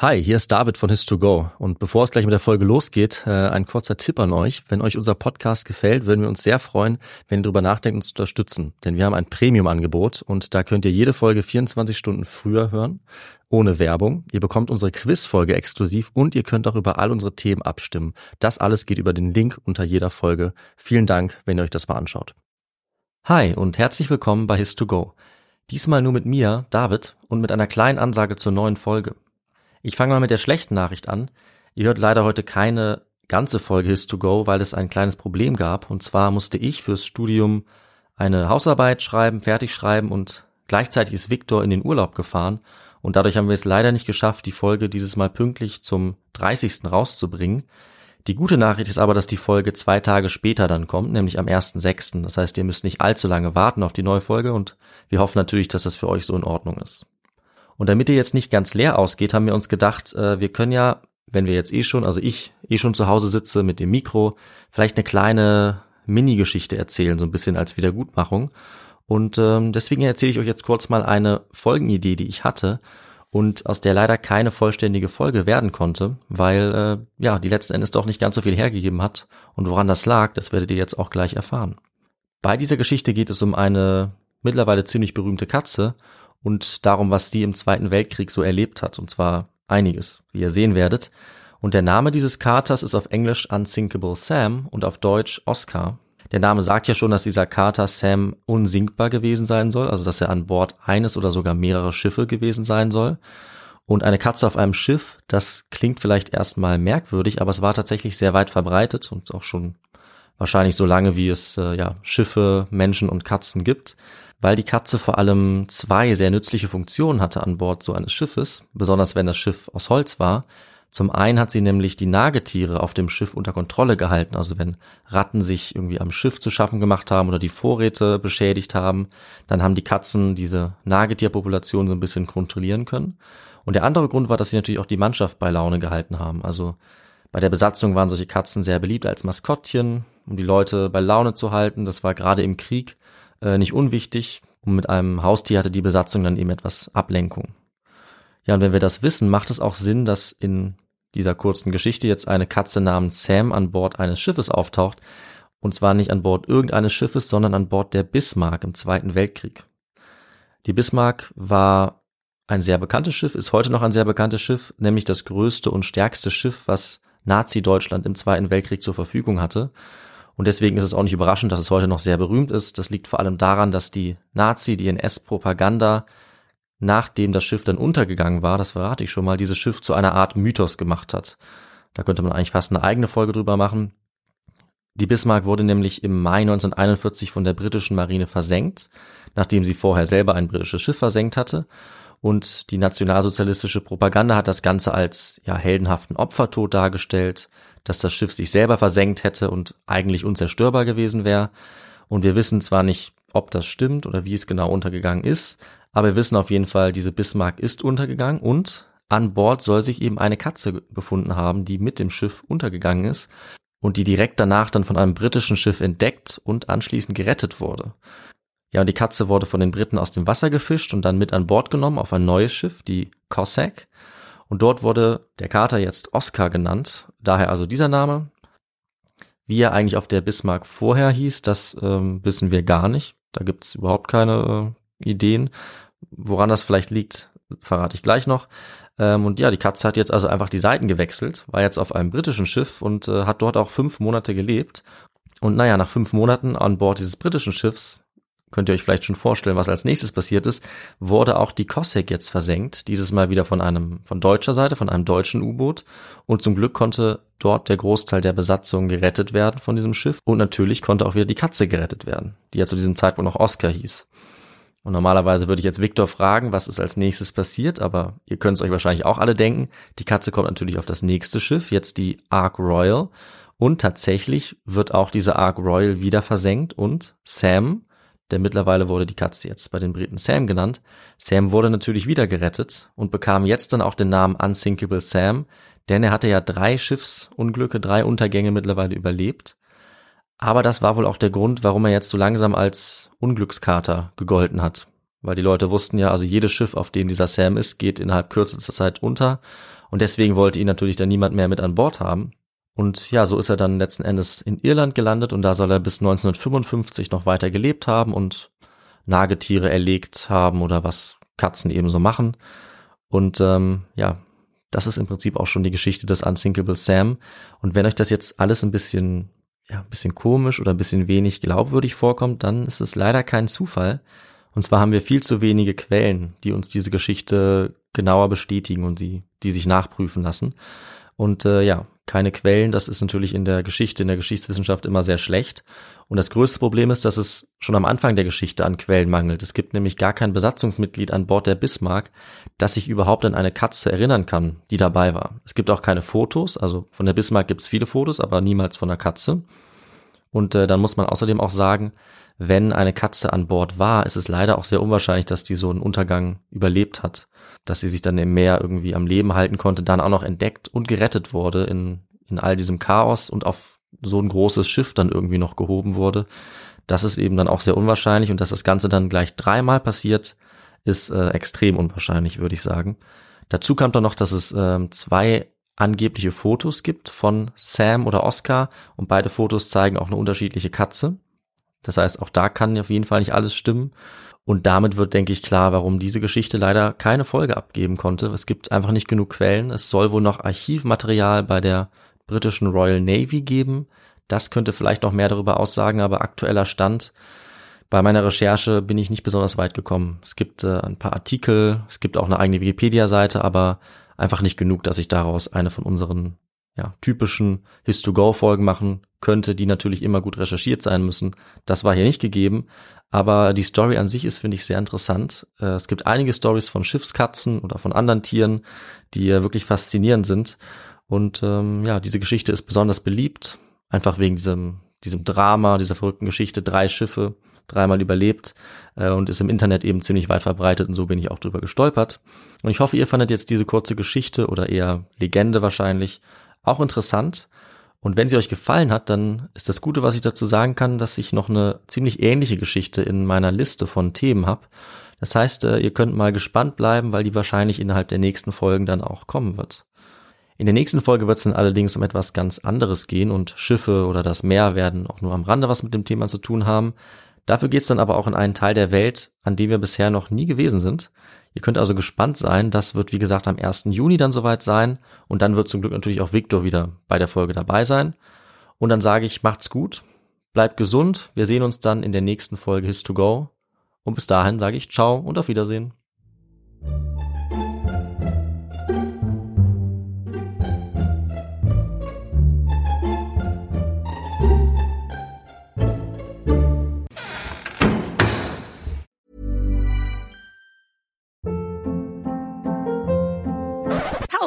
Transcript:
Hi, hier ist David von His2Go und bevor es gleich mit der Folge losgeht, äh, ein kurzer Tipp an euch. Wenn euch unser Podcast gefällt, würden wir uns sehr freuen, wenn ihr darüber nachdenkt, uns zu unterstützen. Denn wir haben ein Premium-Angebot und da könnt ihr jede Folge 24 Stunden früher hören, ohne Werbung. Ihr bekommt unsere Quiz-Folge exklusiv und ihr könnt auch über all unsere Themen abstimmen. Das alles geht über den Link unter jeder Folge. Vielen Dank, wenn ihr euch das mal anschaut. Hi und herzlich willkommen bei His2Go. Diesmal nur mit mir, David, und mit einer kleinen Ansage zur neuen Folge. Ich fange mal mit der schlechten Nachricht an. Ihr hört leider heute keine ganze Folge His to Go, weil es ein kleines Problem gab. Und zwar musste ich fürs Studium eine Hausarbeit schreiben, fertig schreiben und gleichzeitig ist Victor in den Urlaub gefahren. Und dadurch haben wir es leider nicht geschafft, die Folge dieses Mal pünktlich zum 30. rauszubringen. Die gute Nachricht ist aber, dass die Folge zwei Tage später dann kommt, nämlich am 1.6. Das heißt, ihr müsst nicht allzu lange warten auf die neue Folge und wir hoffen natürlich, dass das für euch so in Ordnung ist. Und damit ihr jetzt nicht ganz leer ausgeht, haben wir uns gedacht, äh, wir können ja, wenn wir jetzt eh schon, also ich eh schon zu Hause sitze mit dem Mikro, vielleicht eine kleine Mini-Geschichte erzählen, so ein bisschen als Wiedergutmachung. Und ähm, deswegen erzähle ich euch jetzt kurz mal eine Folgenidee, die ich hatte und aus der leider keine vollständige Folge werden konnte, weil äh, ja die letzten Endes doch nicht ganz so viel hergegeben hat. Und woran das lag, das werdet ihr jetzt auch gleich erfahren. Bei dieser Geschichte geht es um eine mittlerweile ziemlich berühmte Katze und darum, was die im Zweiten Weltkrieg so erlebt hat, und zwar einiges, wie ihr sehen werdet. Und der Name dieses Katers ist auf Englisch Unsinkable Sam und auf Deutsch Oscar. Der Name sagt ja schon, dass dieser Kater Sam unsinkbar gewesen sein soll, also dass er an Bord eines oder sogar mehrerer Schiffe gewesen sein soll. Und eine Katze auf einem Schiff, das klingt vielleicht erstmal merkwürdig, aber es war tatsächlich sehr weit verbreitet und auch schon wahrscheinlich so lange, wie es äh, ja Schiffe, Menschen und Katzen gibt weil die Katze vor allem zwei sehr nützliche Funktionen hatte an Bord so eines Schiffes, besonders wenn das Schiff aus Holz war. Zum einen hat sie nämlich die Nagetiere auf dem Schiff unter Kontrolle gehalten, also wenn Ratten sich irgendwie am Schiff zu schaffen gemacht haben oder die Vorräte beschädigt haben, dann haben die Katzen diese Nagetierpopulation so ein bisschen kontrollieren können. Und der andere Grund war, dass sie natürlich auch die Mannschaft bei Laune gehalten haben. Also bei der Besatzung waren solche Katzen sehr beliebt als Maskottchen, um die Leute bei Laune zu halten. Das war gerade im Krieg äh, nicht unwichtig. Und mit einem Haustier hatte die Besatzung dann eben etwas Ablenkung. Ja, und wenn wir das wissen, macht es auch Sinn, dass in dieser kurzen Geschichte jetzt eine Katze namens Sam an Bord eines Schiffes auftaucht. Und zwar nicht an Bord irgendeines Schiffes, sondern an Bord der Bismarck im Zweiten Weltkrieg. Die Bismarck war ein sehr bekanntes Schiff, ist heute noch ein sehr bekanntes Schiff, nämlich das größte und stärkste Schiff, was Nazi-Deutschland im Zweiten Weltkrieg zur Verfügung hatte. Und deswegen ist es auch nicht überraschend, dass es heute noch sehr berühmt ist. Das liegt vor allem daran, dass die Nazi, die NS-Propaganda, nachdem das Schiff dann untergegangen war, das verrate ich schon mal, dieses Schiff zu einer Art Mythos gemacht hat. Da könnte man eigentlich fast eine eigene Folge drüber machen. Die Bismarck wurde nämlich im Mai 1941 von der britischen Marine versenkt, nachdem sie vorher selber ein britisches Schiff versenkt hatte. Und die nationalsozialistische Propaganda hat das Ganze als ja heldenhaften Opfertod dargestellt dass das Schiff sich selber versenkt hätte und eigentlich unzerstörbar gewesen wäre. Und wir wissen zwar nicht, ob das stimmt oder wie es genau untergegangen ist, aber wir wissen auf jeden Fall, diese Bismarck ist untergegangen und an Bord soll sich eben eine Katze befunden haben, die mit dem Schiff untergegangen ist und die direkt danach dann von einem britischen Schiff entdeckt und anschließend gerettet wurde. Ja, und die Katze wurde von den Briten aus dem Wasser gefischt und dann mit an Bord genommen auf ein neues Schiff, die Cossack. Und dort wurde der Kater jetzt Oscar genannt, daher also dieser Name. Wie er eigentlich auf der Bismarck vorher hieß, das ähm, wissen wir gar nicht. Da gibt es überhaupt keine äh, Ideen. Woran das vielleicht liegt, verrate ich gleich noch. Ähm, und ja, die Katze hat jetzt also einfach die Seiten gewechselt, war jetzt auf einem britischen Schiff und äh, hat dort auch fünf Monate gelebt. Und naja, nach fünf Monaten an Bord dieses britischen Schiffs könnt ihr euch vielleicht schon vorstellen, was als nächstes passiert ist, wurde auch die Cossack jetzt versenkt, dieses Mal wieder von einem, von deutscher Seite, von einem deutschen U-Boot. Und zum Glück konnte dort der Großteil der Besatzung gerettet werden von diesem Schiff. Und natürlich konnte auch wieder die Katze gerettet werden, die ja zu diesem Zeitpunkt noch Oscar hieß. Und normalerweise würde ich jetzt Victor fragen, was ist als nächstes passiert, aber ihr könnt es euch wahrscheinlich auch alle denken. Die Katze kommt natürlich auf das nächste Schiff, jetzt die Ark Royal. Und tatsächlich wird auch diese Ark Royal wieder versenkt und Sam, denn mittlerweile wurde die Katze jetzt bei den Briten Sam genannt. Sam wurde natürlich wieder gerettet und bekam jetzt dann auch den Namen Unsinkable Sam, denn er hatte ja drei Schiffsunglücke, drei Untergänge mittlerweile überlebt. Aber das war wohl auch der Grund, warum er jetzt so langsam als Unglückskater gegolten hat. Weil die Leute wussten ja, also jedes Schiff, auf dem dieser Sam ist, geht innerhalb kürzester Zeit unter. Und deswegen wollte ihn natürlich dann niemand mehr mit an Bord haben. Und ja, so ist er dann letzten Endes in Irland gelandet und da soll er bis 1955 noch weiter gelebt haben und Nagetiere erlegt haben oder was Katzen eben so machen. Und ähm, ja, das ist im Prinzip auch schon die Geschichte des Unsinkable Sam. Und wenn euch das jetzt alles ein bisschen, ja, ein bisschen komisch oder ein bisschen wenig glaubwürdig vorkommt, dann ist es leider kein Zufall. Und zwar haben wir viel zu wenige Quellen, die uns diese Geschichte genauer bestätigen und die, die sich nachprüfen lassen. Und äh, ja, keine Quellen, das ist natürlich in der Geschichte, in der Geschichtswissenschaft immer sehr schlecht. Und das größte Problem ist, dass es schon am Anfang der Geschichte an Quellen mangelt. Es gibt nämlich gar kein Besatzungsmitglied an Bord der Bismarck, das sich überhaupt an eine Katze erinnern kann, die dabei war. Es gibt auch keine Fotos, also von der Bismarck gibt es viele Fotos, aber niemals von der Katze. Und äh, dann muss man außerdem auch sagen, wenn eine Katze an Bord war, ist es leider auch sehr unwahrscheinlich, dass die so einen Untergang überlebt hat, dass sie sich dann im Meer irgendwie am Leben halten konnte, dann auch noch entdeckt und gerettet wurde in, in all diesem Chaos und auf so ein großes Schiff dann irgendwie noch gehoben wurde. Das ist eben dann auch sehr unwahrscheinlich und dass das Ganze dann gleich dreimal passiert, ist äh, extrem unwahrscheinlich, würde ich sagen. Dazu kam dann noch, dass es äh, zwei angebliche Fotos gibt von Sam oder Oscar und beide Fotos zeigen auch eine unterschiedliche Katze. Das heißt, auch da kann auf jeden Fall nicht alles stimmen. Und damit wird, denke ich, klar, warum diese Geschichte leider keine Folge abgeben konnte. Es gibt einfach nicht genug Quellen. Es soll wohl noch Archivmaterial bei der britischen Royal Navy geben. Das könnte vielleicht noch mehr darüber aussagen, aber aktueller Stand. Bei meiner Recherche bin ich nicht besonders weit gekommen. Es gibt äh, ein paar Artikel, es gibt auch eine eigene Wikipedia-Seite, aber einfach nicht genug, dass ich daraus eine von unseren ja, typischen His-to-Go-Folgen machen könnte, die natürlich immer gut recherchiert sein müssen. Das war hier nicht gegeben, aber die Story an sich ist, finde ich, sehr interessant. Äh, es gibt einige Stories von Schiffskatzen oder von anderen Tieren, die wirklich faszinierend sind. Und ähm, ja, diese Geschichte ist besonders beliebt, einfach wegen diesem, diesem Drama, dieser verrückten Geschichte. Drei Schiffe, dreimal überlebt äh, und ist im Internet eben ziemlich weit verbreitet und so bin ich auch drüber gestolpert. Und ich hoffe, ihr fandet jetzt diese kurze Geschichte oder eher Legende wahrscheinlich auch interessant. Und wenn sie euch gefallen hat, dann ist das Gute, was ich dazu sagen kann, dass ich noch eine ziemlich ähnliche Geschichte in meiner Liste von Themen habe. Das heißt, äh, ihr könnt mal gespannt bleiben, weil die wahrscheinlich innerhalb der nächsten Folgen dann auch kommen wird. In der nächsten Folge wird es dann allerdings um etwas ganz anderes gehen und Schiffe oder das Meer werden auch nur am Rande was mit dem Thema zu tun haben. Dafür geht es dann aber auch in einen Teil der Welt, an dem wir bisher noch nie gewesen sind. Ihr könnt also gespannt sein. Das wird, wie gesagt, am 1. Juni dann soweit sein. Und dann wird zum Glück natürlich auch Victor wieder bei der Folge dabei sein. Und dann sage ich, macht's gut, bleibt gesund. Wir sehen uns dann in der nächsten Folge His to Go. Und bis dahin sage ich ciao und auf Wiedersehen.